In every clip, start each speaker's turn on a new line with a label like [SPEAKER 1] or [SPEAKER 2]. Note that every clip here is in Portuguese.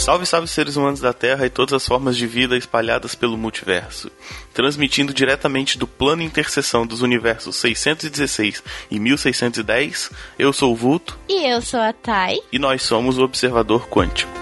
[SPEAKER 1] Salve, salve seres humanos da Terra e todas as formas de vida espalhadas pelo multiverso. Transmitindo diretamente do plano interseção dos universos 616 e 1610, eu sou o Vulto.
[SPEAKER 2] E eu sou a Thay.
[SPEAKER 1] E nós somos o Observador Quântico.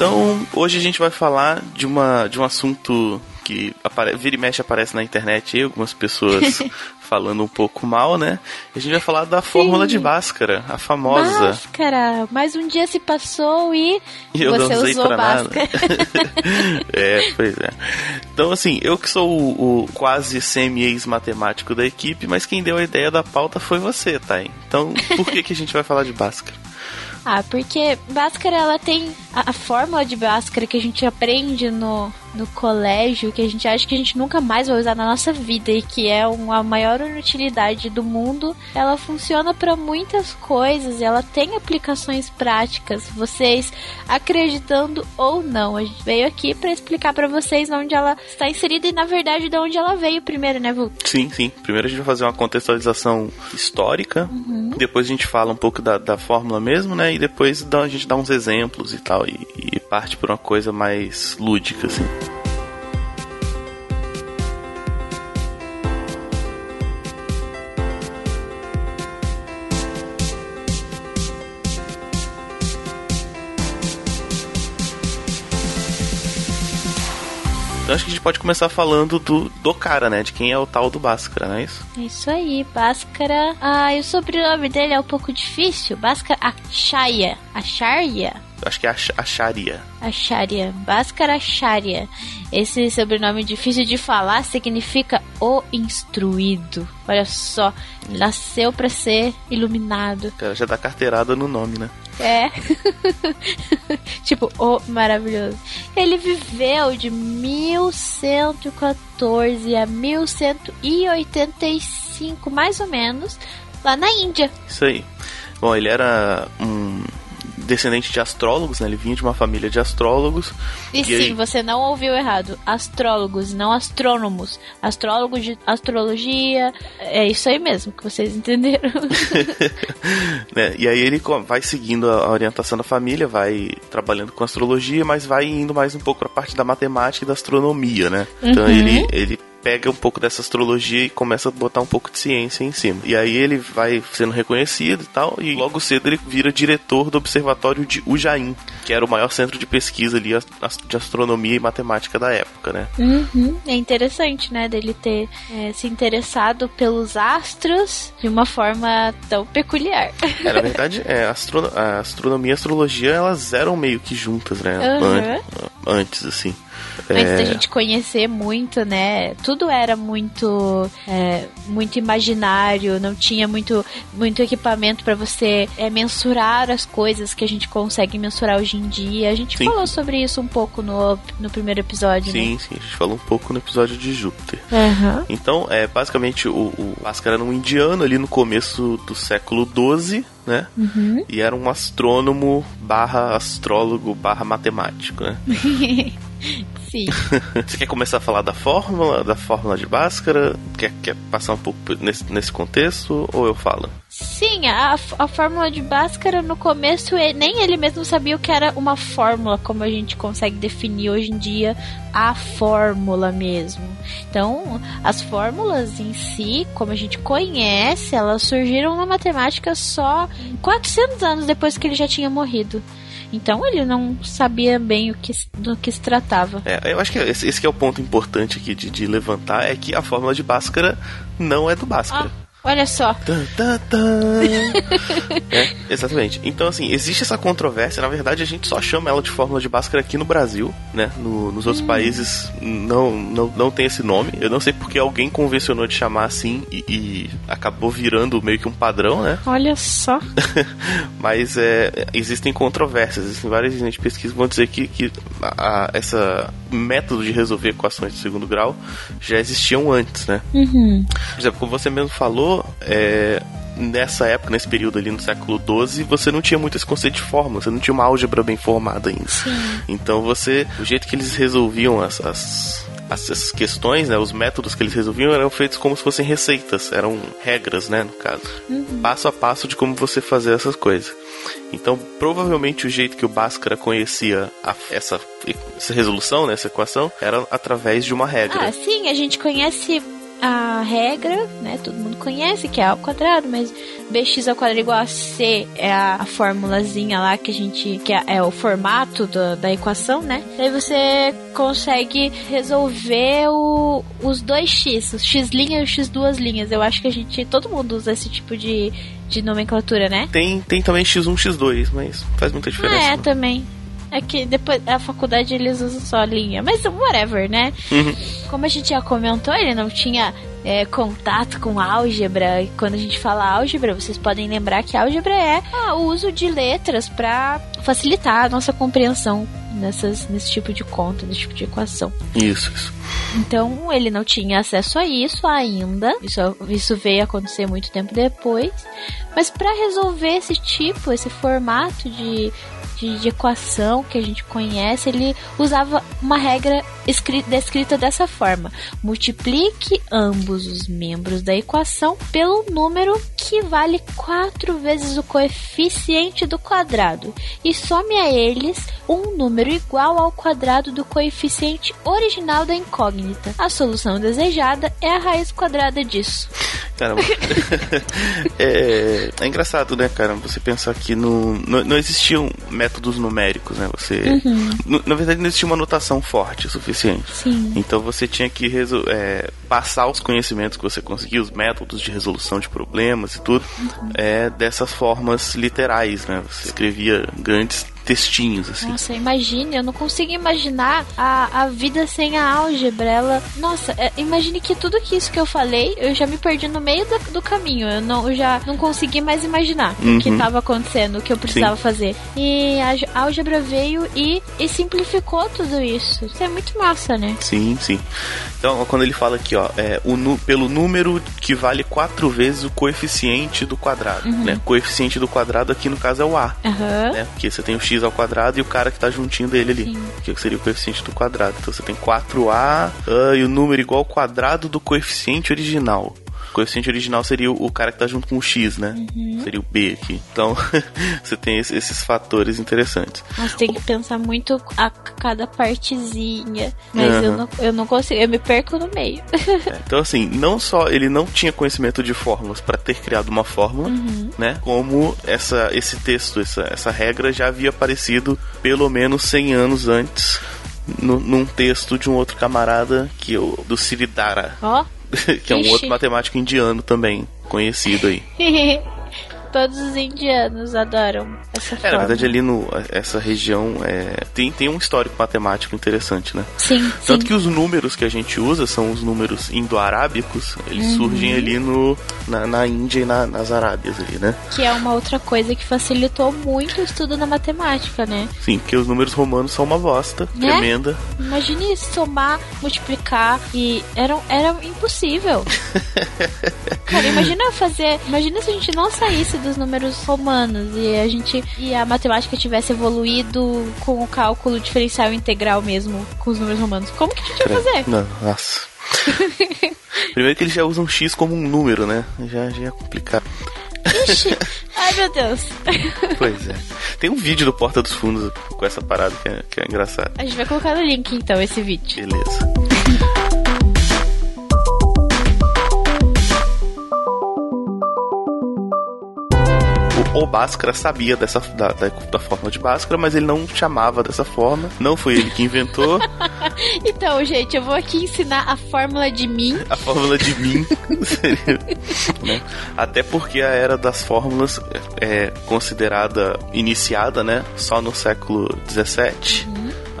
[SPEAKER 1] Então, hoje a gente vai falar de, uma, de um assunto que apare, vira e mexe aparece na internet e algumas pessoas falando um pouco mal, né? A gente vai falar da fórmula Sim. de Bhaskara, a famosa.
[SPEAKER 2] Bhaskara! Mais um dia se passou e, e eu você usou Bhaskara.
[SPEAKER 1] é, pois é. Então, assim, eu que sou o, o quase semi-ex-matemático da equipe, mas quem deu a ideia da pauta foi você, tá? Então, por que, que a gente vai falar de Bhaskara?
[SPEAKER 2] Ah, porque Bhaskara ela tem a, a fórmula de Bhaskara que a gente aprende no, no colégio que a gente acha que a gente nunca mais vai usar na nossa vida e que é uma, a maior utilidade do mundo, ela funciona para muitas coisas, ela tem aplicações práticas, vocês acreditando ou não. A gente veio aqui para explicar para vocês onde ela está inserida e na verdade de onde ela veio primeiro, né, Vu?
[SPEAKER 1] Sim, sim. Primeiro a gente vai fazer uma contextualização histórica, uhum. depois a gente fala um pouco da, da fórmula mesmo, né, e depois a gente dá uns exemplos e tal e, e parte por uma coisa mais lúdica assim. Gente pode começar falando do, do cara, né? De quem é o tal do Bhaskara, não é isso?
[SPEAKER 2] Isso aí, Bhaskara. Ah, e o sobrenome dele é um pouco difícil. Bhaskara Acharya. Acharya?
[SPEAKER 1] Acho que é Acharya.
[SPEAKER 2] Acharya. Bhaskara Acharya. Esse sobrenome difícil de falar significa o instruído. Olha só, nasceu para ser iluminado.
[SPEAKER 1] Cara, já dá carteirada no nome, né?
[SPEAKER 2] É. tipo, o oh, maravilhoso. Ele viveu de 1114 a 1185, mais ou menos, lá na Índia.
[SPEAKER 1] Isso aí. Bom, ele era um descendente de astrólogos, né? Ele vinha de uma família de astrólogos.
[SPEAKER 2] E, e sim, você não ouviu errado. Astrólogos, não astrônomos. Astrólogos de astrologia. É isso aí mesmo que vocês entenderam.
[SPEAKER 1] né? E aí ele vai seguindo a orientação da família, vai trabalhando com astrologia, mas vai indo mais um pouco para a parte da matemática e da astronomia, né? Então uhum. ele, ele pega um pouco dessa astrologia e começa a botar um pouco de ciência em cima. E aí ele vai sendo reconhecido e tal, e logo cedo ele vira diretor do observatório de Ujjain, que era o maior centro de pesquisa ali de astronomia e matemática da época, né?
[SPEAKER 2] Uhum. É interessante, né, dele ter é, se interessado pelos astros de uma forma tão peculiar.
[SPEAKER 1] É, na verdade, é, a, astro a astronomia e a astrologia, elas eram meio que juntas, né? Uhum. Antes, assim.
[SPEAKER 2] Antes é... da gente conhecer muito, né? Tudo era muito, é, muito imaginário, não tinha muito, muito equipamento para você é, mensurar as coisas que a gente consegue mensurar hoje em dia. A gente sim. falou sobre isso um pouco no, no primeiro episódio,
[SPEAKER 1] sim,
[SPEAKER 2] né?
[SPEAKER 1] Sim, a gente falou um pouco no episódio de Júpiter.
[SPEAKER 2] Uhum.
[SPEAKER 1] Então, é, basicamente, o, o Bhaskara era um indiano ali no começo do século XII, né?
[SPEAKER 2] Uhum.
[SPEAKER 1] E era um astrônomo barra astrólogo barra matemático, né?
[SPEAKER 2] Sim.
[SPEAKER 1] Você quer começar a falar da fórmula, da fórmula de Bhaskara? Quer, quer passar um pouco nesse, nesse contexto ou eu falo?
[SPEAKER 2] Sim, a, a fórmula de Bhaskara no começo nem ele mesmo sabia o que era uma fórmula, como a gente consegue definir hoje em dia a fórmula mesmo. Então, as fórmulas em si, como a gente conhece, elas surgiram na matemática só 400 anos depois que ele já tinha morrido. Então ele não sabia bem o que, do que se tratava.
[SPEAKER 1] É, eu acho que esse, esse que é o ponto importante aqui de, de, levantar é que a fórmula de Bhaskara não é do Bhaskara.
[SPEAKER 2] Ah. Olha só.
[SPEAKER 1] é, exatamente. Então, assim, existe essa controvérsia. Na verdade, a gente só chama ela de fórmula de Bhaskara aqui no Brasil, né? No, nos outros hum. países não, não, não tem esse nome. Eu não sei porque alguém convencionou de chamar assim e, e acabou virando meio que um padrão, né?
[SPEAKER 2] Olha só.
[SPEAKER 1] Mas é, existem controvérsias. Existem várias gente pesquisas que vão dizer que, que a, a, essa método de resolver equações de segundo grau já existiam antes, né?
[SPEAKER 2] Uhum.
[SPEAKER 1] Por exemplo, como você mesmo falou, é, nessa época, nesse período ali no século XII, você não tinha muito esse conceito de fórmula, você não tinha uma álgebra bem formada ainda.
[SPEAKER 2] Sim.
[SPEAKER 1] Então você, o jeito que eles resolviam as, as essas questões, né, os métodos que eles resolviam eram feitos como se fossem receitas, eram regras, né, no caso.
[SPEAKER 2] Uhum.
[SPEAKER 1] Passo a passo de como você fazer essas coisas. Então, provavelmente o jeito que o Bhaskara conhecia a, essa, essa resolução, né, essa equação, era através de uma regra.
[SPEAKER 2] Ah, sim, a gente conhece a regra, né? Todo mundo conhece que é ao quadrado, mas bx ao quadrado igual a c é a, a formulazinha lá que a gente que é, é o formato do, da equação, né? Daí você consegue resolver o, os dois x, os x linha e os x duas linhas. Eu acho que a gente todo mundo usa esse tipo de de nomenclatura, né?
[SPEAKER 1] Tem, tem também X1, X2, mas faz muita diferença. Ah,
[SPEAKER 2] é, não. também. É que depois a faculdade eles usam só a linha, mas whatever, né?
[SPEAKER 1] Uhum.
[SPEAKER 2] Como a gente já comentou, ele não tinha é, contato com álgebra. E quando a gente fala álgebra, vocês podem lembrar que álgebra é ah, o uso de letras para facilitar a nossa compreensão nessas, nesse tipo de conta, nesse tipo de equação.
[SPEAKER 1] Isso, isso.
[SPEAKER 2] Então ele não tinha acesso a isso ainda. Isso, isso veio acontecer muito tempo depois. Mas para resolver esse tipo, esse formato de de, equação que a gente conhece, ele usava uma regra descrita dessa forma: multiplique ambos os membros da equação pelo número que vale quatro vezes o coeficiente do quadrado e some a eles um número igual ao quadrado do coeficiente original da incógnita. A solução desejada é a raiz quadrada disso.
[SPEAKER 1] Caramba. é, é, engraçado, né, cara? Você pensar que no, no, não existiam métodos numéricos, né? Você.
[SPEAKER 2] Uhum.
[SPEAKER 1] No, na verdade, não existia uma notação forte o suficiente.
[SPEAKER 2] Sim.
[SPEAKER 1] Então você tinha que é, passar os conhecimentos que você conseguia, os métodos de resolução de problemas e tudo,
[SPEAKER 2] uhum.
[SPEAKER 1] é, dessas formas literais, né? Você escrevia grandes textinhos, assim.
[SPEAKER 2] Nossa, imagine, eu não consigo imaginar a, a vida sem a álgebra. Ela. Nossa, é, imagine que tudo que isso que eu falei, eu já me perdi no meio do, do caminho. Eu, não, eu já não consegui mais imaginar
[SPEAKER 1] uhum.
[SPEAKER 2] o que estava acontecendo, o que eu precisava
[SPEAKER 1] Sim.
[SPEAKER 2] fazer. E a álgebra veio e, e simplificou tudo isso. Isso é muito massa, né?
[SPEAKER 1] Sim, sim. Então, quando ele fala aqui, ó, é, o pelo número que vale quatro vezes o coeficiente do quadrado,
[SPEAKER 2] uhum.
[SPEAKER 1] né? Coeficiente do quadrado aqui no caso é o A,
[SPEAKER 2] uhum.
[SPEAKER 1] né? Porque você tem o x ao quadrado e o cara que tá juntinho dele ali,
[SPEAKER 2] Sim.
[SPEAKER 1] que seria o coeficiente do quadrado. Então você tem 4A uh, e o número igual ao quadrado do coeficiente original. O coeficiente original seria o cara que tá junto com o X, né?
[SPEAKER 2] Uhum.
[SPEAKER 1] Seria o B aqui. Então, você tem esses fatores interessantes.
[SPEAKER 2] Mas tem que pensar muito a cada partezinha. Mas
[SPEAKER 1] Uhum.
[SPEAKER 2] eu, não, eu não consigo, eu me perco no meio.
[SPEAKER 1] É, então, assim, não só ele não tinha conhecimento de fórmulas para ter criado uma fórmula,
[SPEAKER 2] Uhum.
[SPEAKER 1] né? Como essa, esse texto, essa, essa regra já havia aparecido pelo menos 100 anos antes no, num texto de um outro camarada que o do Siridhara,
[SPEAKER 2] Ó.
[SPEAKER 1] que é um
[SPEAKER 2] Ixi.
[SPEAKER 1] outro matemático indiano também conhecido aí.
[SPEAKER 2] Todos os indianos adoram essa
[SPEAKER 1] É,
[SPEAKER 2] forma.
[SPEAKER 1] na verdade ali no essa região é, tem, tem um histórico matemático interessante, né?
[SPEAKER 2] Sim,
[SPEAKER 1] Tanto
[SPEAKER 2] sim.
[SPEAKER 1] que os números que a gente usa são os números indo-arábicos, eles
[SPEAKER 2] Uhum.
[SPEAKER 1] surgem ali no, na, na Índia e na- nas Arábias ali, né?
[SPEAKER 2] Que é uma outra coisa que facilitou muito o estudo na matemática, né?
[SPEAKER 1] Sim, porque os números romanos são uma bosta
[SPEAKER 2] Né?
[SPEAKER 1] tremenda.
[SPEAKER 2] Imagine somar, multiplicar e era, era impossível. Cara, imagina fazer. Imagina se a gente não saísse dos números romanos e a gente e a matemática tivesse evoluído com o cálculo diferencial integral mesmo com os números romanos. Como que a gente ia fazer?
[SPEAKER 1] Não, nossa. Primeiro que eles já usam X como um número, né? Já, já é complicado.
[SPEAKER 2] Ixi, ai meu Deus.
[SPEAKER 1] Pois é. Tem um vídeo do Porta dos Fundos com essa parada que é, que é engraçado.
[SPEAKER 2] A gente vai colocar no link então esse vídeo.
[SPEAKER 1] Beleza. O, Bhaskara sabia dessa, da, da, da forma de Bhaskara, mas ele não chamava dessa forma. Não foi ele que inventou
[SPEAKER 2] Então, gente, eu vou aqui ensinar a fórmula de mim.
[SPEAKER 1] a fórmula de mim. seria, né? Até porque a era das fórmulas é considerada iniciada, né? Só no século 17.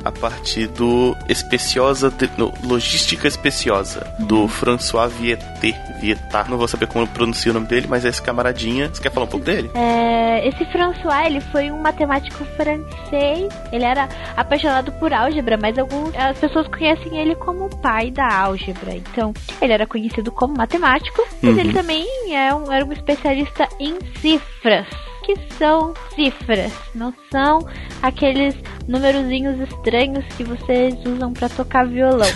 [SPEAKER 1] A partir do Especiosa, de, no, Logística Especiosa, do François Vieté. Vietá. Não vou saber como pronuncia o nome dele, mas é esse camaradinha. Você quer falar um pouco dele?
[SPEAKER 2] É, esse François, ele foi um matemático francês. Ele era apaixonado por álgebra, mas alguns, as pessoas conhecem ele como o pai da álgebra. Então, ele era conhecido como matemático, mas uhum. ele também é um, era um especialista em cifras que são cifras, não são aqueles numerozinhos estranhos que vocês usam para tocar violão.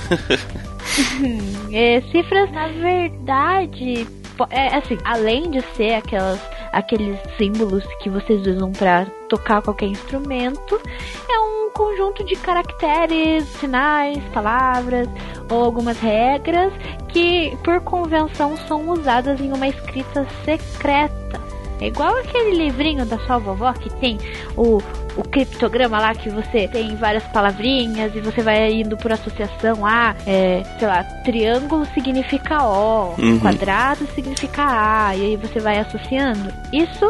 [SPEAKER 2] é, cifras, na verdade, é assim, além de ser aquelas aqueles símbolos que vocês usam para tocar qualquer instrumento, é um conjunto de caracteres, sinais, palavras ou algumas regras que por convenção são usadas em uma escrita secreta. É igual aquele livrinho da sua vovó que tem o, o criptograma lá que você tem várias palavrinhas e você vai indo por associação. Ah, é, sei lá, triângulo significa O, uhum. quadrado significa A, e aí você vai associando. Isso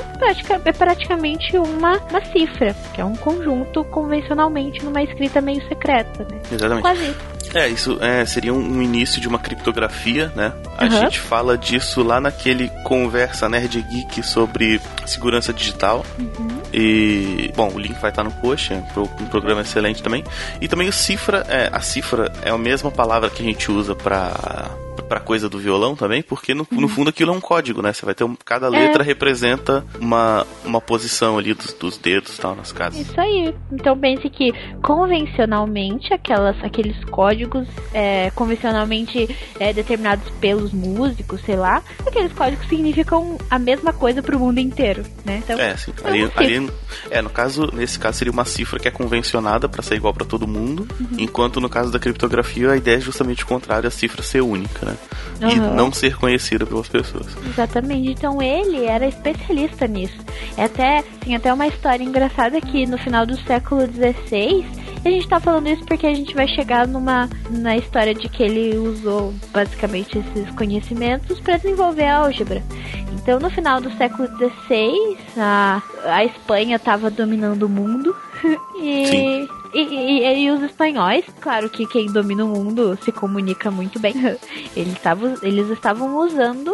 [SPEAKER 2] é praticamente uma, uma cifra, que é um conjunto convencionalmente numa escrita meio secreta, né?
[SPEAKER 1] Exatamente. Quase isso. É, isso é, seria um, um, início de uma criptografia, né? A uhum. gente fala disso lá naquele Conversa Nerd Geek sobre segurança digital. Uhum. E, bom, o link vai estar no post, é um programa excelente também. E também o cifra, é, a cifra é a mesma palavra que a gente usa para pra coisa do violão também, porque no, no fundo aquilo é um código, né? Você vai ter um, cada letra é. representa uma, uma posição ali dos, dos dedos tal nas casas.
[SPEAKER 2] Isso aí. Então pense que convencionalmente aquelas, aqueles códigos é, convencionalmente é, determinados pelos músicos, sei lá, aqueles códigos significam a mesma coisa pro mundo inteiro, né?
[SPEAKER 1] Então, é, sim. É ali, ali, é, no caso, nesse caso seria uma cifra que é convencionada para ser igual para todo mundo, uhum. enquanto no caso da criptografia a ideia é justamente o contrário, a cifra ser única, né? Uhum. E não ser conhecido pelas pessoas.
[SPEAKER 2] Exatamente. Então ele era especialista nisso. É até, tem até uma história engraçada que no final do século XVI a gente tá falando isso porque a gente vai chegar numa na história de que ele usou basicamente esses conhecimentos para desenvolver a álgebra. Então, no final do século XVI, a, a Espanha estava dominando o mundo e Sim. E, e, e, os espanhóis, claro que quem domina o mundo se comunica muito bem. Eles, tavam, eles estavam usando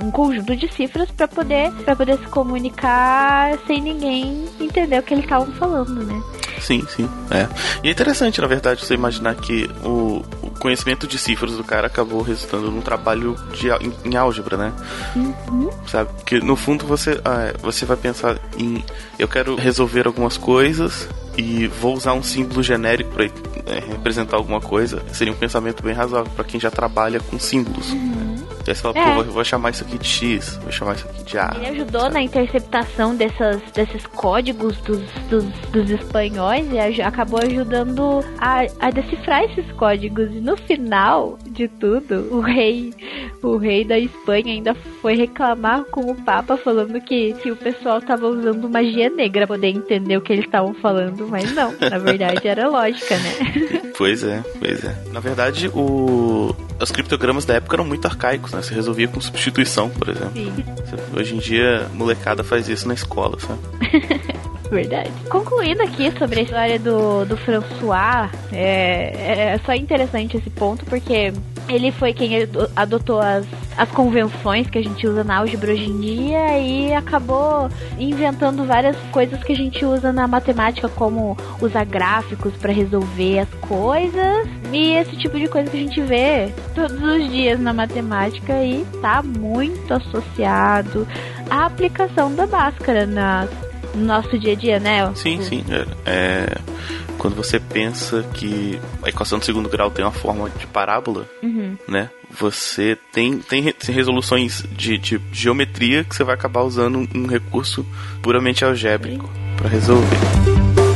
[SPEAKER 2] um, um conjunto de cifras para poder, pra poder se comunicar sem ninguém entender o que eles estavam falando, né?
[SPEAKER 1] Sim, sim. É. E é interessante, na verdade, você imaginar que o, o conhecimento de cifras do cara acabou resultando num trabalho de, em, em álgebra, né? Uhum. Sabe? Que no fundo você, ah, você vai pensar em eu quero resolver algumas coisas e vou usar um símbolo genérico para é, representar alguma coisa, seria um pensamento bem razoável para quem já trabalha com símbolos. Uhum. Aí você fala, é. pô, vou chamar isso aqui de X, vou chamar isso aqui de A.
[SPEAKER 2] Ele ajudou sabe? na interceptação dessas, desses códigos dos, dos, dos espanhóis e acabou ajudando a, a decifrar esses códigos. E no final de tudo, o rei, o rei da Espanha ainda foi reclamar com o Papa falando que, que o pessoal tava usando magia negra para poder entender o que eles estavam falando mas não, na verdade era lógica, né?
[SPEAKER 1] Pois é, pois é. Na verdade, o... os criptogramas da época eram muito arcaicos, né? Você resolvia com substituição, por exemplo. Sim. Hoje em dia, molecada faz isso na escola, sabe?
[SPEAKER 2] Verdade. Concluindo aqui sobre a história do, do François, é, é só interessante esse ponto, porque ele foi quem adotou as, as convenções que a gente usa na álgebra hoje em dia e acabou inventando várias coisas que a gente usa na matemática, como usar gráficos para resolver as coisas e esse tipo de coisa que a gente vê todos os dias na matemática e tá muito associado à aplicação da máscara nas no nosso dia a dia, né?
[SPEAKER 1] Sim, sim. É, é, quando você pensa que a equação do segundo grau tem uma forma de parábola, uhum. né? Você tem, tem, resoluções de, de, geometria que você vai acabar usando um, um recurso puramente algébrico para resolver.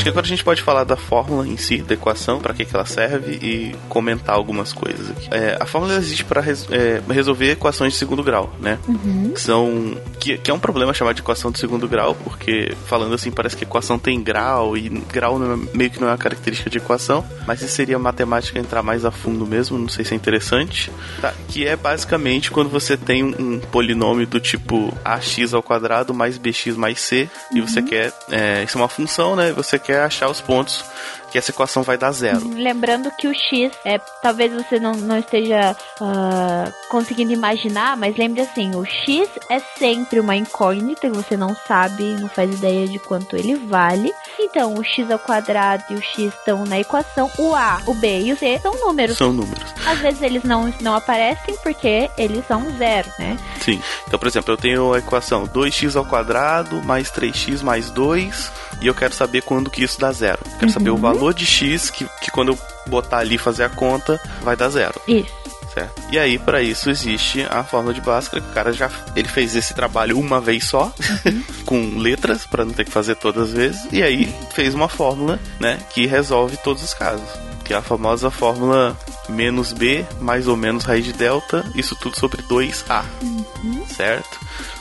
[SPEAKER 1] Acho que agora a gente pode falar da fórmula em si, da equação, para que, que ela serve e comentar algumas coisas aqui. É, a fórmula existe para res, é, resolver equações de segundo grau, né? Uhum. Que são que, que, é um problema chamar de equação de segundo grau, porque falando assim parece que equação tem grau e grau é, meio que não é uma característica de equação, mas isso seria matemática entrar mais a fundo mesmo, não sei se é interessante. Tá, que é basicamente quando você tem um, um polinômio do tipo ax ao quadrado mais bx mais c uhum. e você quer é, isso é uma função, né? Você quer achar os pontos que essa equação vai dar zero.
[SPEAKER 2] Lembrando que o x, é, talvez você não, não esteja uh, conseguindo imaginar, mas lembre assim, o x é sempre uma incógnita que você não sabe, não faz ideia de quanto ele vale. Então, o x ao quadrado e o x estão na equação, o a, o b e o c são números.
[SPEAKER 1] São números.
[SPEAKER 2] Às vezes eles não, não aparecem porque eles são zero, né?
[SPEAKER 1] Sim. Então, por exemplo, eu tenho a equação 2x ao quadrado mais 3x mais 2 e eu quero saber quando que isso dá zero. Quero uhum. saber o valor de x que, que quando eu botar ali fazer a conta vai dar zero.
[SPEAKER 2] Isso.
[SPEAKER 1] Certo. E aí, para isso, existe a fórmula de Bhaskara. O cara já ele fez esse trabalho uma vez só, uhum. com letras, para não ter que fazer todas as vezes. E aí, fez uma fórmula, né, que resolve todos os casos. Que é a famosa fórmula menos b mais ou menos raiz de delta, isso tudo sobre 2a. Uhum. Certo?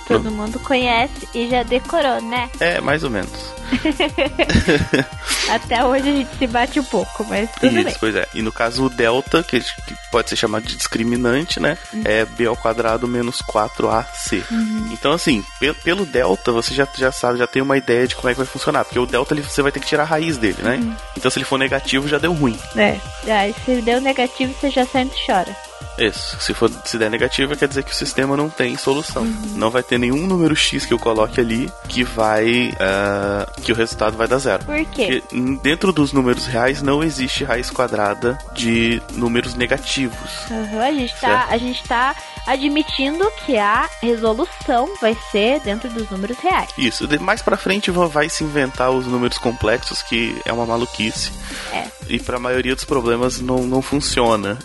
[SPEAKER 2] Todo mundo conhece e já decorou, né?
[SPEAKER 1] É, mais ou menos.
[SPEAKER 2] Até hoje a gente se bate um pouco, mas tudo Isso,
[SPEAKER 1] bem. pois é. E no caso o delta, que, que pode ser chamado de discriminante, né? Uhum. É b ao quadrado menos 4ac. Uhum. Então, assim, pelo, pelo delta, você já, já sabe, já tem uma ideia de como é que vai funcionar. Porque o delta ele, você vai ter que tirar a raiz dele, né? Uhum. Então, se ele for negativo, já deu ruim.
[SPEAKER 2] É. Aí, se deu negativo, você já sempre chora.
[SPEAKER 1] Isso. Se for se der negativo, quer dizer que o sistema não tem solução. Uhum. Não vai ter nenhum número x que eu coloque ali que vai. Uh, que o resultado vai dar zero.
[SPEAKER 2] Por quê?
[SPEAKER 1] Porque dentro dos números reais não existe raiz quadrada de números negativos.
[SPEAKER 2] Uhum, a, gente tá, a gente tá admitindo que a resolução vai ser dentro dos números reais.
[SPEAKER 1] Isso. Mais pra frente vai se inventar os números complexos, que é uma maluquice.
[SPEAKER 2] É.
[SPEAKER 1] E pra maioria dos problemas não, não funciona.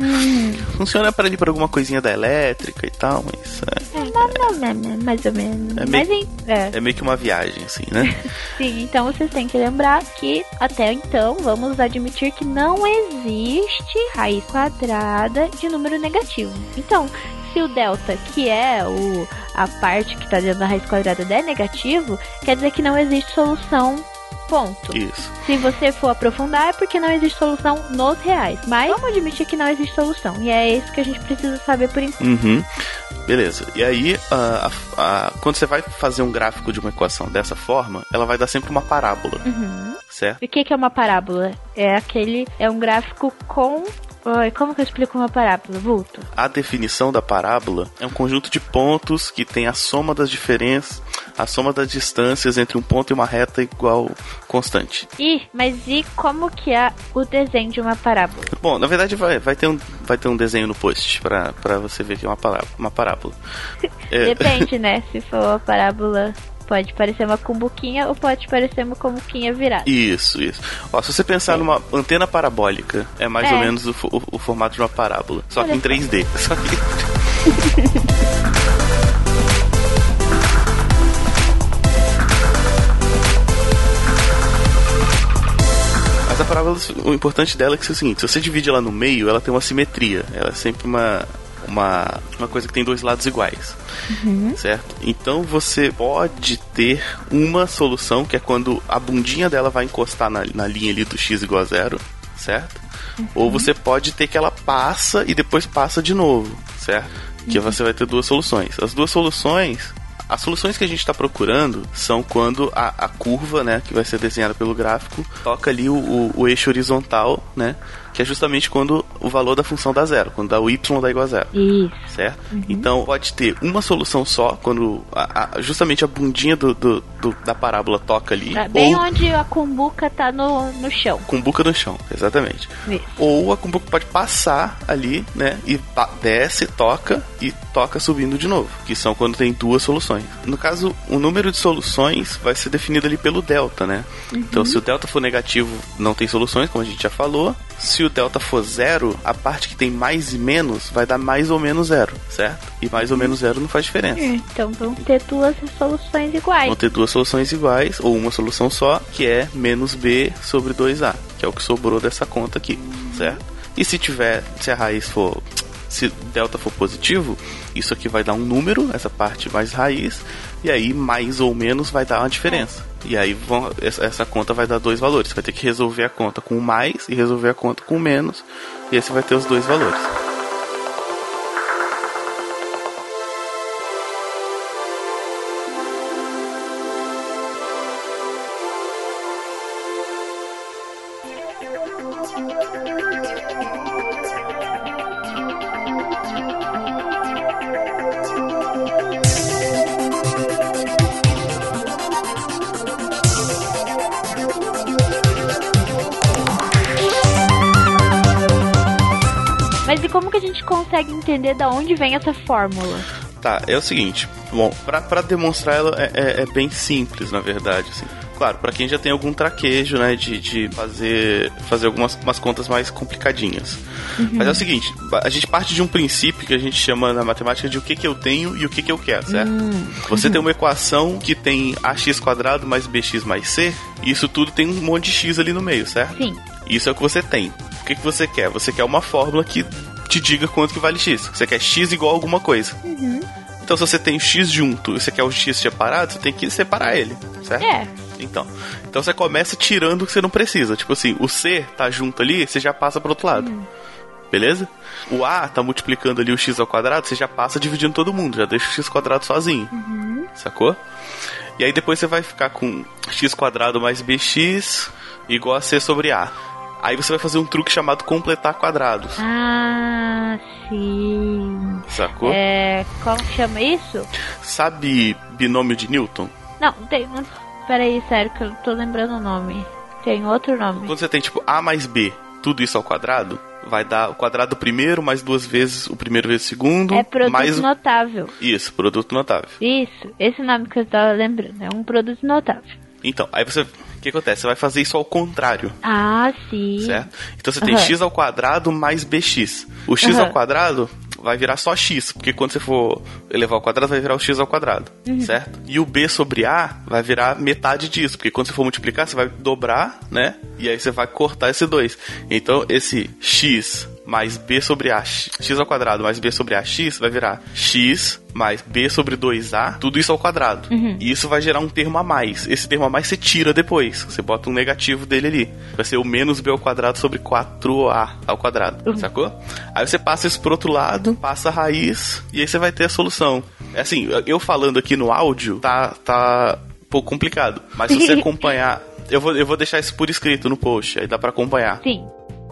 [SPEAKER 1] Hum. Funciona para ali para alguma coisinha da elétrica e tal, mas.
[SPEAKER 2] É, é, não, não, não, mais ou menos.
[SPEAKER 1] É meio, mas, é. é meio que uma viagem, assim, né?
[SPEAKER 2] Sim, então vocês têm que lembrar que até então vamos admitir que não existe raiz quadrada de número negativo. Então, se o delta, que é o, a parte que está dentro da raiz quadrada, é negativo, quer dizer que não existe solução Ponto.
[SPEAKER 1] Isso.
[SPEAKER 2] Se você for aprofundar, é porque não existe solução nos reais. Mas vamos admitir que não existe solução. E é isso que a gente precisa saber por enquanto.
[SPEAKER 1] Uhum. Beleza. E aí, a, a, quando você vai fazer um gráfico de uma equação dessa forma, ela vai dar sempre uma parábola. Uhum. Certo?
[SPEAKER 2] E o que, que é uma parábola? É aquele. É um gráfico com Oi, como que eu explico uma parábola, Vulto?
[SPEAKER 1] A definição da parábola é um conjunto de pontos que tem a soma das diferenças, a soma das distâncias entre um ponto e uma reta igual constante.
[SPEAKER 2] Ih, mas e como que é o desenho de uma parábola?
[SPEAKER 1] Bom, na verdade vai, vai, ter, um, vai ter um desenho no post pra, pra você ver que é uma parábola. Uma parábola.
[SPEAKER 2] é. Depende, né? Se for uma parábola Pode parecer uma cumbuquinha ou pode parecer uma cumbuquinha virada.
[SPEAKER 1] Isso, isso. Ó, se você pensar numa antena parabólica, é mais é. ou menos o, o, o, formato de uma parábola. Só Olha que em 3D. Só que. Mas a parábola, o importante dela é que é o seguinte: se você divide ela no meio, ela tem uma simetria. Ela é sempre uma, uma, uma coisa que tem dois lados iguais. Uhum. Certo? Então você pode ter uma solução que é quando a bundinha dela vai encostar na, na linha ali do x igual a zero, certo? Uhum. Ou você pode ter que ela passa e depois passa de novo, certo? Que uhum. você vai ter duas soluções. As duas soluções as soluções que a gente está procurando são quando a, a, curva, né, que vai ser desenhada pelo gráfico, toca ali o, o, o eixo horizontal, né, que é justamente quando o valor da função dá zero, quando dá o y dá igual a zero.
[SPEAKER 2] Isso.
[SPEAKER 1] Certo? Uhum. Então pode ter uma solução só, quando a, a, justamente a bundinha do, do, do, da parábola toca ali.
[SPEAKER 2] Tá bem ou... onde a cumbuca tá no, no chão.
[SPEAKER 1] Cumbuca no chão, exatamente. Isso. Ou a cumbuca pode passar ali, né? E desce, toca e toca subindo de novo, que são quando tem duas soluções. No caso, o número de soluções vai ser definido ali pelo delta, né? Uhum. Então, se o delta for negativo, não tem soluções, como a gente já falou. Se o delta for zero, a parte que tem mais e menos vai dar mais ou menos zero, certo? E mais ou menos zero não faz diferença.
[SPEAKER 2] Então vão ter duas soluções iguais.
[SPEAKER 1] Vão ter duas soluções iguais, ou uma solução só, que é menos b sobre 2a, que é o que sobrou dessa conta aqui, certo? E se tiver, se a raiz for se delta for positivo, isso aqui vai dar um número, essa parte mais raiz, e aí mais ou menos vai dar uma diferença. E aí vão, essa, essa, conta vai dar dois valores. Você vai ter que resolver a conta com mais e resolver a conta com menos, e aí você vai ter os dois valores.
[SPEAKER 2] Entender da onde vem essa fórmula.
[SPEAKER 1] Tá, é o seguinte. Bom, para demonstrar ela é, é, é, bem simples, na verdade. Assim. Claro, para quem já tem algum traquejo, né, de, de fazer, fazer algumas umas contas mais complicadinhas. Uhum. Mas é o seguinte, a gente parte de um princípio que a gente chama na matemática de o que, que eu tenho e o que, que eu quero, certo? Uhum. Você tem uma equação que tem ax quadrado mais bx mais c, e isso tudo tem um monte de x ali no meio, certo?
[SPEAKER 2] Sim.
[SPEAKER 1] Isso é o que você tem. O que, que você quer? Você quer uma fórmula que te diga quanto que vale x. Você quer x igual a alguma coisa.
[SPEAKER 2] Uhum.
[SPEAKER 1] Então, se você tem x junto e você quer o x separado, você tem que separar ele, certo?
[SPEAKER 2] É.
[SPEAKER 1] Então, então você começa tirando o que você não precisa. Tipo assim, o c tá junto ali, você já passa pro outro lado. Uhum. Beleza? O a tá multiplicando ali o x ao quadrado, você já passa dividindo todo mundo, já deixa o x quadrado sozinho.
[SPEAKER 2] Uhum.
[SPEAKER 1] Sacou? E aí depois você vai ficar com x quadrado mais bx igual a c sobre a. Aí você vai fazer um truque chamado completar quadrados.
[SPEAKER 2] Ah, sim.
[SPEAKER 1] Sacou?
[SPEAKER 2] É. Como chama isso?
[SPEAKER 1] Sabe binômio de Newton?
[SPEAKER 2] Não, tem. Peraí, sério, que eu não tô lembrando o nome. Tem outro nome.
[SPEAKER 1] Quando você tem tipo A mais B, tudo isso ao quadrado, vai dar o quadrado primeiro mais duas vezes o primeiro vezes o segundo.
[SPEAKER 2] É produto
[SPEAKER 1] mais...
[SPEAKER 2] notável.
[SPEAKER 1] Isso, produto notável.
[SPEAKER 2] Isso, esse nome que eu tava lembrando. É um produto notável.
[SPEAKER 1] Então, aí você o que acontece? Você vai fazer isso ao contrário.
[SPEAKER 2] Ah, sim.
[SPEAKER 1] Certo? Então você tem uhum. x ao quadrado mais bx. O x uhum. ao quadrado vai virar só x, porque quando você for elevar ao quadrado, vai virar o x ao quadrado, uhum. certo? E o b sobre a vai virar metade disso, porque quando você for multiplicar, você vai dobrar, né? E aí você vai cortar esse 2. Então, esse x mais b sobre a x ao quadrado mais b sobre a x vai virar x mais b sobre 2a, tudo isso ao quadrado.
[SPEAKER 2] Uhum.
[SPEAKER 1] E isso vai gerar um termo a mais. Esse termo a mais você tira depois. Você bota um negativo dele ali. Vai ser o menos b ao quadrado sobre 4a ao quadrado. Uhum. Sacou? Aí você passa isso pro outro lado, passa a raiz e aí você vai ter a solução. É assim, eu falando aqui no áudio, tá, tá um pouco complicado. Mas se você acompanhar. Eu vou, eu vou deixar isso por escrito no post, aí dá para acompanhar.
[SPEAKER 2] Sim.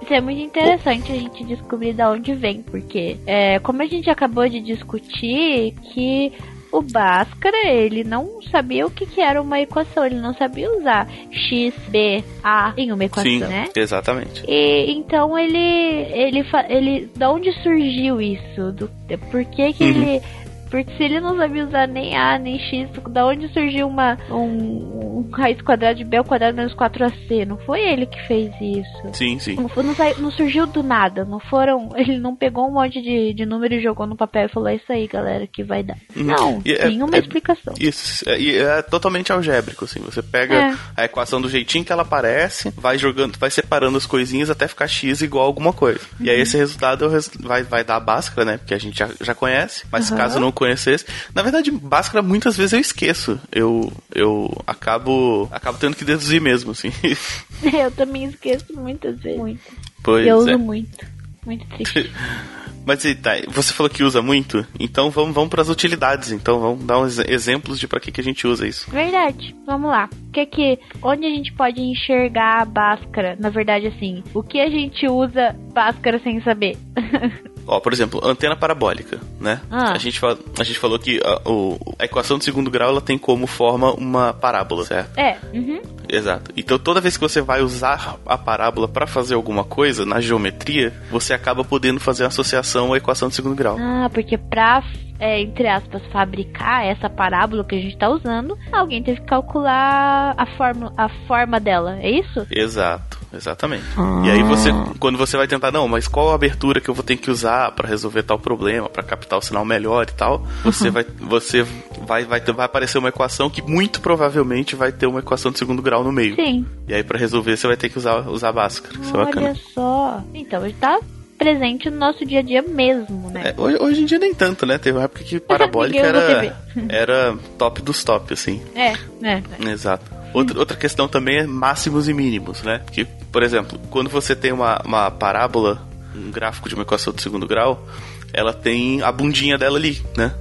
[SPEAKER 2] Isso é muito interessante a gente descobrir de onde vem, porque é, como a gente acabou de discutir que o Bhaskara, ele não sabia o que, que, era uma equação, ele não sabia usar x, b, a em uma equação,
[SPEAKER 1] Sim,
[SPEAKER 2] né?
[SPEAKER 1] exatamente.
[SPEAKER 2] E então ele, ele, ele, da onde surgiu isso? Do, por que que uhum. ele porque se ele não sabia usar nem A nem X, da onde surgiu uma, um, um raiz quadrada de B ao quadrado menos 4AC? Não foi ele que fez isso.
[SPEAKER 1] Sim, sim.
[SPEAKER 2] Não, não, não, surgiu do nada. Não foram. Ele não pegou um monte de, de número e jogou no papel e falou: é isso aí, galera, que vai dar. Uhum. Não, e é, tem é, uma é, explicação.
[SPEAKER 1] Isso, é, é, totalmente algébrico, assim. Você pega é. a equação do jeitinho que ela aparece, vai jogando, vai separando as coisinhas até ficar X igual a alguma coisa. Uhum. E aí uhum. esse resultado vai, vai dar a Bhaskara, né? Porque a gente já, já conhece, mas uhum. caso não conhecesse. Na verdade, Bhaskara muitas vezes eu esqueço. Eu, eu acabo, acabo tendo que deduzir mesmo, assim.
[SPEAKER 2] Eu também esqueço muitas vezes. Muito.
[SPEAKER 1] Pois
[SPEAKER 2] eu uso
[SPEAKER 1] é.
[SPEAKER 2] muito. Muito triste.
[SPEAKER 1] Mas tá, você falou que usa muito, então vamos, vamos para as utilidades. Então vamos dar uns exemplos de para que, que a gente usa isso.
[SPEAKER 2] Verdade. Vamos lá. O que é que onde a gente pode enxergar a Bhaskara? Na verdade, assim, o que a gente usa Bhaskara sem saber?
[SPEAKER 1] Ó, por exemplo, antena parabólica, né?
[SPEAKER 2] Ah.
[SPEAKER 1] A, gente fala, a gente falou que a, o, a equação de segundo grau ela tem como forma uma parábola, certo?
[SPEAKER 2] É. Uhum.
[SPEAKER 1] Exato. Então toda vez que você vai usar a parábola para fazer alguma coisa na geometria, você acaba podendo fazer a associação à equação de segundo grau.
[SPEAKER 2] Ah, porque pra é, entre aspas, fabricar essa parábola que a gente está usando, alguém teve que calcular a forma, a forma dela, é isso?
[SPEAKER 1] Exato. Exatamente. Ah. E aí você, quando você vai tentar, não, mas qual a abertura que eu vou ter que usar para resolver tal problema, para captar o sinal melhor e tal, você uhum. vai, você vai, vai, vai aparecer uma equação que muito provavelmente vai ter uma equação de segundo grau no meio.
[SPEAKER 2] Sim.
[SPEAKER 1] E aí para resolver você vai ter que usar, usar Bhaskara. Isso é bacana.
[SPEAKER 2] Olha só. Então, ele tá presente no nosso dia a dia mesmo, né?
[SPEAKER 1] É, hoje, hoje, em dia nem tanto, né? Teve uma época que parabólica era, era top dos top, assim.
[SPEAKER 2] É, é.
[SPEAKER 1] é. Exato. Outra, outra questão também é máximos e mínimos, né? Que, por exemplo, quando você tem uma, uma parábola, um gráfico de uma equação de segundo grau, ela tem a bundinha dela ali, né?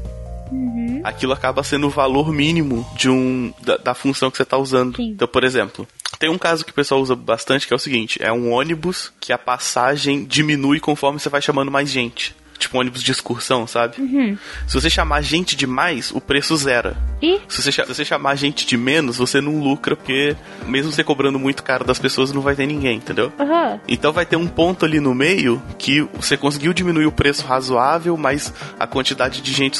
[SPEAKER 1] Uhum. Aquilo acaba sendo o valor mínimo de um da, da função que você está usando. Sim. Então, por exemplo, tem um caso que o pessoal usa bastante que é o seguinte: é um ônibus que a passagem diminui conforme você vai chamando mais gente tipo um ônibus de excursão, sabe? Uhum. Se você chamar gente demais, o preço zera.
[SPEAKER 2] E?
[SPEAKER 1] Se você, se você chamar gente de menos, você não lucra, porque mesmo você cobrando muito caro das pessoas, não vai ter ninguém, entendeu?
[SPEAKER 2] Uhum.
[SPEAKER 1] Então vai ter um ponto ali no meio que você conseguiu diminuir o preço razoável, mas a quantidade de gente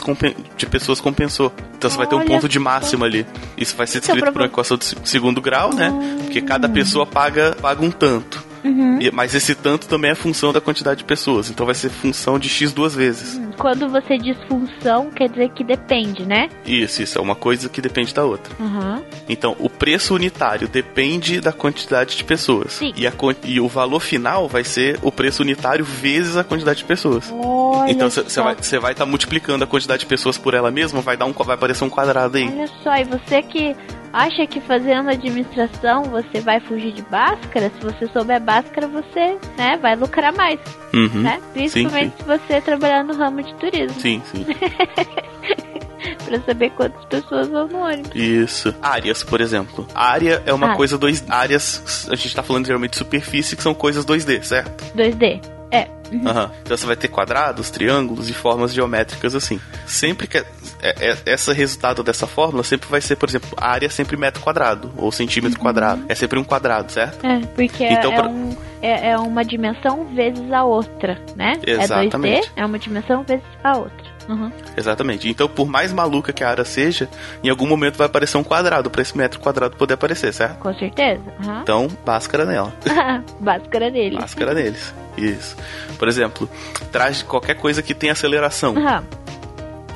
[SPEAKER 1] de pessoas compensou. Então você vai ter um ponto de máxima ali. Isso vai ser descrito por uma equação de segundo grau, né? Porque cada pessoa paga, paga um tanto. Uhum. E, mas esse tanto também é função da quantidade de pessoas. Então vai ser função de x duas vezes. Hum,
[SPEAKER 2] quando você diz função, quer dizer que depende, né?
[SPEAKER 1] Isso, isso. É uma coisa que depende da outra.
[SPEAKER 2] Uhum.
[SPEAKER 1] Então, o preço unitário depende da quantidade de pessoas.
[SPEAKER 2] Sim.
[SPEAKER 1] E, a, e o valor final vai ser o preço unitário vezes a quantidade de pessoas.
[SPEAKER 2] Olha
[SPEAKER 1] então você vai estar vai tá multiplicando a quantidade de pessoas por ela mesma, vai dar um vai aparecer um quadrado aí.
[SPEAKER 2] Olha só, e você que acha que fazendo administração você vai fugir de Bhaskara, se você souber Bhaskara, você né, vai lucrar mais.
[SPEAKER 1] Uhum.
[SPEAKER 2] Né? Principalmente sim, sim. se você trabalhar no ramo de turismo.
[SPEAKER 1] Sim, sim.
[SPEAKER 2] pra saber quantas pessoas vão no ônibus.
[SPEAKER 1] Isso. Áreas, por exemplo. Área é uma ah. coisa dois áreas, a gente tá falando geralmente de superfície, que são coisas 2D, certo?
[SPEAKER 2] 2D. É.
[SPEAKER 1] Uhum. Uhum. Então você vai ter quadrados, triângulos e formas geométricas assim. Sempre que é, é, é, esse resultado dessa fórmula sempre vai ser, por exemplo, a área é sempre metro quadrado ou centímetro uhum. quadrado. É sempre um quadrado, certo?
[SPEAKER 2] É, porque então, é, pra... um, é, é, uma dimensão vezes a outra, né?
[SPEAKER 1] Exatamente.
[SPEAKER 2] É 2D, é uma dimensão vezes a outra. Uhum.
[SPEAKER 1] Exatamente. Então, por mais maluca que a área seja, em algum momento vai aparecer um quadrado para esse metro quadrado poder aparecer, certo?
[SPEAKER 2] Com certeza. Uhum.
[SPEAKER 1] Então, báscara nela.
[SPEAKER 2] báscara neles.
[SPEAKER 1] Báscara neles. Isso. Por exemplo, traz qualquer coisa que tenha aceleração.
[SPEAKER 2] Uhum.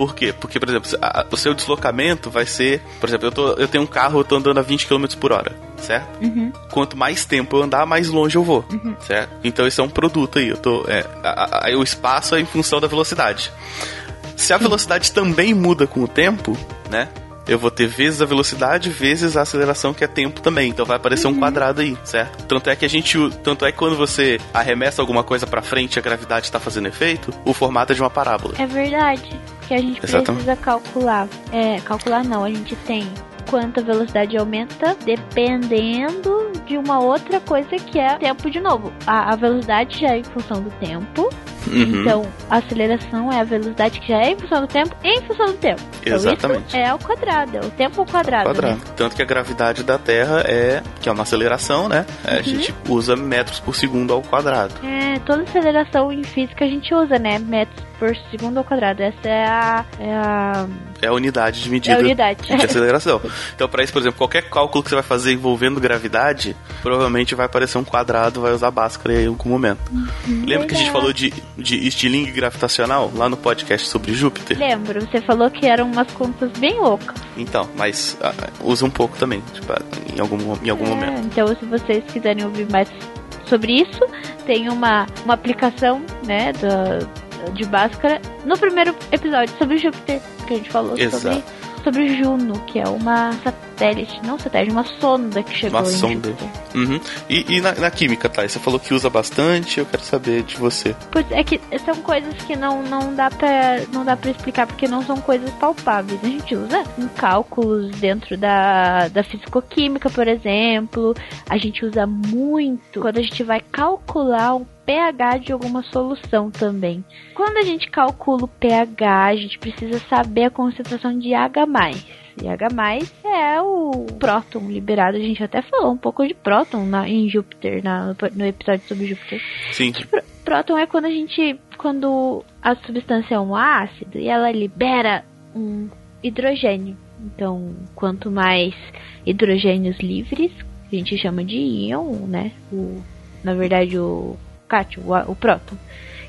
[SPEAKER 1] Por quê? Porque, por exemplo, a, o seu deslocamento vai ser. Por exemplo, eu, tô, eu tenho um carro, eu tô andando a 20 km por hora, certo?
[SPEAKER 2] Uhum.
[SPEAKER 1] Quanto mais tempo eu andar, mais longe eu vou, uhum. certo? Então, isso é um produto aí. Eu tô, é, a, a, o espaço é em função da velocidade. Se a velocidade também muda com o tempo, né? eu vou ter vezes a velocidade vezes a aceleração que é tempo também. Então vai aparecer um uhum. quadrado aí, certo? Tanto é que a gente, tanto é que quando você arremessa alguma coisa para frente, a gravidade está fazendo efeito, o formato é de uma parábola.
[SPEAKER 2] É verdade, que a gente Exatamente. precisa calcular. É, calcular não, a gente tem quanto a velocidade aumenta dependendo de uma outra coisa que é tempo de novo. A, a velocidade já é em função do tempo. Uhum. Então, a aceleração é a velocidade que já é em função do tempo em função do tempo.
[SPEAKER 1] Então, Exatamente.
[SPEAKER 2] é ao quadrado, é o tempo ao quadrado.
[SPEAKER 1] quadrado. Né? Tanto que a gravidade da Terra é, que é uma aceleração, né? É, uhum. A gente usa metros por segundo ao quadrado.
[SPEAKER 2] É, toda aceleração em física a gente usa, né? Metros por segundo ao quadrado. Essa é a. É a,
[SPEAKER 1] é a unidade de medida
[SPEAKER 2] é unidade.
[SPEAKER 1] de aceleração. então, para isso, por exemplo, qualquer cálculo que você vai fazer envolvendo gravidade, provavelmente vai aparecer um quadrado, vai usar Bhaskara em algum momento. Uhum. Lembra que a gente falou de, de estilingue gravitacional lá no podcast sobre Júpiter?
[SPEAKER 2] Lembro, você falou que eram umas contas bem loucas.
[SPEAKER 1] Então, mas uh, usa um pouco também, tipo, em algum, em algum é, momento.
[SPEAKER 2] Então, se vocês quiserem ouvir mais sobre isso, tem uma, uma aplicação, né, da, de Bhaskara no primeiro episódio sobre Júpiter, que a gente falou
[SPEAKER 1] Exato.
[SPEAKER 2] sobre, sobre Juno, que é uma satélite, não satélite, uma sonda que chegou
[SPEAKER 1] uma
[SPEAKER 2] em
[SPEAKER 1] sonda.
[SPEAKER 2] Júpiter.
[SPEAKER 1] Uhum. E, e na, na, química, tá? Você falou que usa bastante, eu quero saber de você.
[SPEAKER 2] Pois é que são coisas que não, não dá pra não dá para explicar porque não são coisas palpáveis. A gente usa em cálculos dentro da, da fisicoquímica, por exemplo. A gente usa muito quando a gente vai calcular um pH de alguma solução também. Quando a gente calcula o pH, a gente precisa saber a concentração de H+. E H+, é o próton liberado. A gente até falou um pouco de próton na, em Júpiter, na, no episódio sobre Júpiter.
[SPEAKER 1] Sim.
[SPEAKER 2] Pr próton é quando a gente. Quando a substância é um ácido e ela libera um hidrogênio. Então, quanto mais hidrogênios livres a gente chama de íon, né? O, na verdade, o cátion, o, o próton,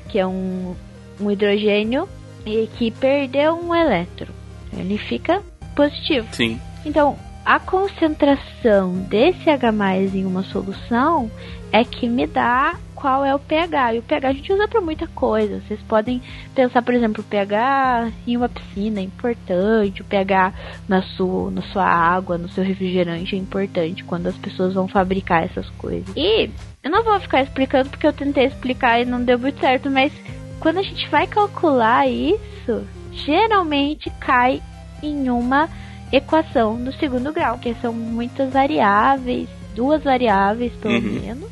[SPEAKER 2] que é um, um hidrogênio e que perdeu um elétron. Ele fica positivo.
[SPEAKER 1] Sim.
[SPEAKER 2] Então, a concentração desse H em uma solução é que me dá qual é o pH. E o pH a gente usa para muita coisa. Vocês podem pensar, por exemplo, o pH em uma piscina é importante, o pH na sua, na sua água, no seu refrigerante é importante quando as pessoas vão fabricar essas coisas. E eu não vou ficar explicando porque eu tentei explicar e não deu muito certo, mas quando a gente vai calcular isso, geralmente cai em uma equação do segundo grau, que são muitas variáveis, duas variáveis pelo uhum. menos,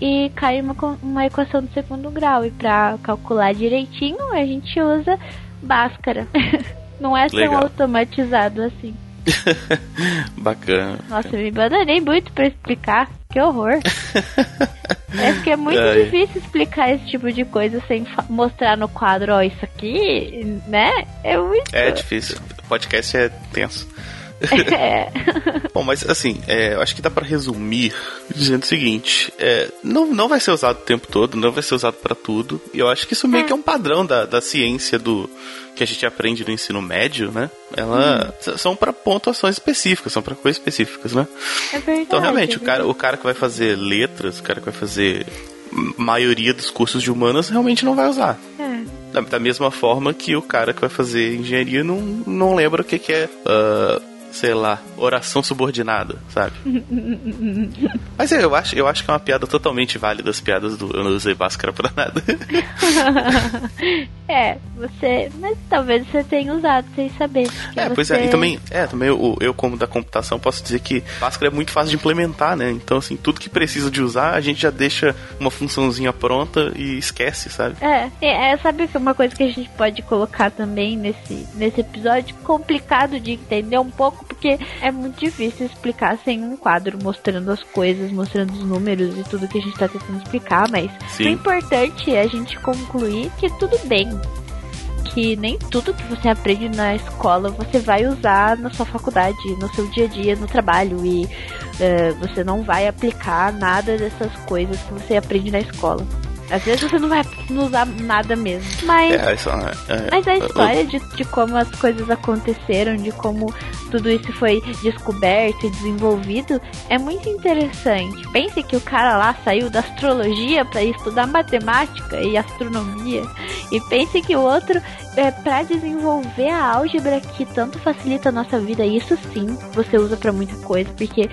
[SPEAKER 2] e cai uma, uma equação do segundo grau. E para calcular direitinho, a gente usa Bhaskara. Não é tão Legal. automatizado assim.
[SPEAKER 1] Bacana.
[SPEAKER 2] Nossa, me abandonei muito para explicar. Que horror. é que é muito Ai. difícil explicar esse tipo de coisa sem mostrar no quadro, ó, isso aqui, né? É muito.
[SPEAKER 1] É difícil. O podcast é tenso. É. Bom, mas assim, é, eu acho que dá para resumir dizendo o seguinte: é, não, não vai ser usado o tempo todo, não vai ser usado para tudo. E eu acho que isso meio é. que é um padrão da, da ciência do que a gente aprende no ensino médio, né? Ela hum. são para pontuações específicas, são para coisas específicas, né?
[SPEAKER 2] É verdade.
[SPEAKER 1] Então realmente
[SPEAKER 2] é
[SPEAKER 1] o cara, o cara que vai fazer letras, o cara que vai fazer maioria dos cursos de humanas realmente não vai usar. É. Da, da, mesma forma que o cara que vai fazer engenharia não, não lembra o que, que é. Uh, sei lá, oração subordinada, sabe? Mas eu acho, eu acho que é uma piada totalmente válida as piadas do eu não usei máscara pra nada.
[SPEAKER 2] é, você. Mas talvez você tenha usado sem saber.
[SPEAKER 1] É,
[SPEAKER 2] você...
[SPEAKER 1] pois é, e também, é, também eu, eu, como da computação, posso dizer que máscara é muito fácil de implementar, né? Então, assim, tudo que precisa de usar, a gente já deixa uma funçãozinha pronta e esquece, sabe?
[SPEAKER 2] É, é, é sabe que uma coisa que a gente pode colocar também nesse, nesse episódio, complicado de entender um pouco porque é muito difícil explicar sem um quadro mostrando as coisas, mostrando os números e tudo que a gente tá tentando explicar, mas Sim. o importante é a gente concluir que tudo bem. Que nem tudo que você aprende na escola você vai usar na sua faculdade, no seu dia a dia, no trabalho. E uh, você não vai aplicar nada dessas coisas que você aprende na escola. Às vezes você não vai usar nada mesmo. Mas, é, é, é, mas a história de, de como as coisas aconteceram, de como tudo isso foi descoberto e desenvolvido, é muito interessante. Pense que o cara lá saiu da astrologia para estudar matemática e astronomia. E pense que o outro é para desenvolver a álgebra que tanto facilita a nossa vida. Isso sim, você usa para muita coisa, porque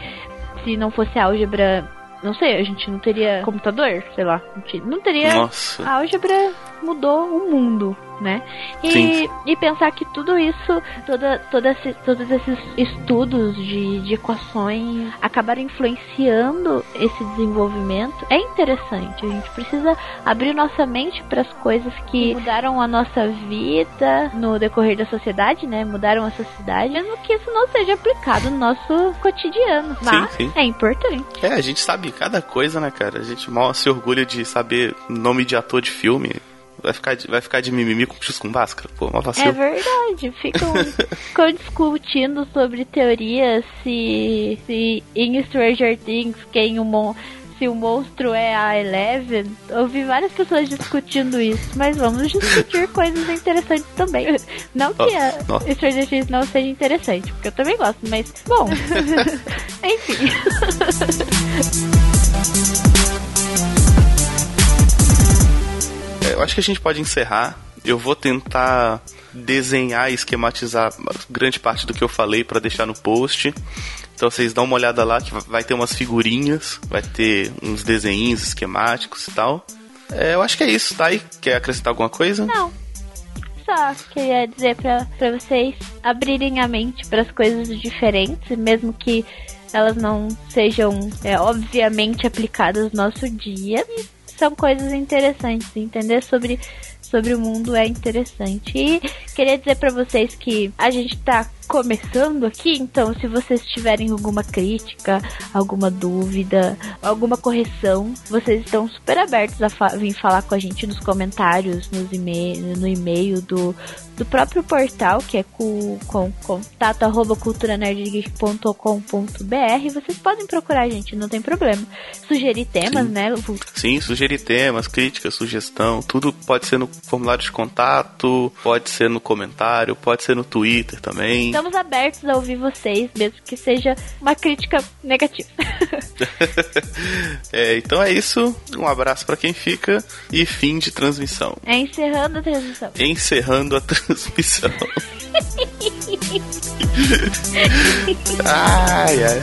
[SPEAKER 2] se não fosse a álgebra não sei, a gente não teria computador, sei lá. Não teria. Álgebra mudou o mundo né? E, e pensar que tudo isso, toda, toda esse, todos esses estudos de, de equações acabaram influenciando esse desenvolvimento é interessante. A gente precisa abrir nossa mente para as coisas que mudaram a nossa vida no decorrer da sociedade, né? Mudaram a sociedade, mesmo que isso não seja aplicado no nosso cotidiano. Mas sim, sim. é importante.
[SPEAKER 1] É, a gente sabe cada coisa, né, cara? A gente mal se orgulha de saber nome de ator de filme Vai ficar, de, vai ficar de mimimi com X com máscara? Pô, uma vacilo.
[SPEAKER 2] É verdade. Ficam, ficam discutindo sobre teorias se, se em Stranger Things quem o mon se o monstro é a Eleven. Eu vi várias pessoas discutindo isso, mas vamos discutir coisas interessantes também. Não que a Stranger Things não seja interessante, porque eu também gosto, mas bom. Enfim.
[SPEAKER 1] Eu acho que a gente pode encerrar. Eu vou tentar desenhar e esquematizar grande parte do que eu falei para deixar no post. Então vocês dão uma olhada lá que vai ter umas figurinhas, vai ter uns desenhos esquemáticos e tal. É, eu acho que é isso, tá? E quer acrescentar alguma coisa?
[SPEAKER 2] Não. Só queria dizer pra, pra vocês abrirem a mente para as coisas diferentes, mesmo que elas não sejam é, obviamente aplicadas no nosso dia são coisas interessantes. Entender sobre, sobre o mundo é interessante. E queria dizer para vocês que a gente tá começando aqui, então se vocês tiverem alguma crítica, alguma dúvida, alguma correção, vocês estão super abertos a fa vir falar com a gente nos comentários, nos e no e-mail do, do próprio portal, que é com, com contato arroba culturanerdgeek.com.br. Vocês podem procurar a gente, não tem problema. Sugerir temas,
[SPEAKER 1] Sim.
[SPEAKER 2] né?
[SPEAKER 1] Sim, sugerir temas, críticas, sugestão, tudo pode ser no formulário de contato, pode ser no comentário, pode ser no Twitter também.
[SPEAKER 2] Estamos abertos a ouvir vocês, mesmo que seja uma crítica negativa.
[SPEAKER 1] é, então é isso. Um abraço para quem fica e fim de transmissão.
[SPEAKER 2] É encerrando a transmissão.
[SPEAKER 1] Encerrando a transmissão. ai, ai.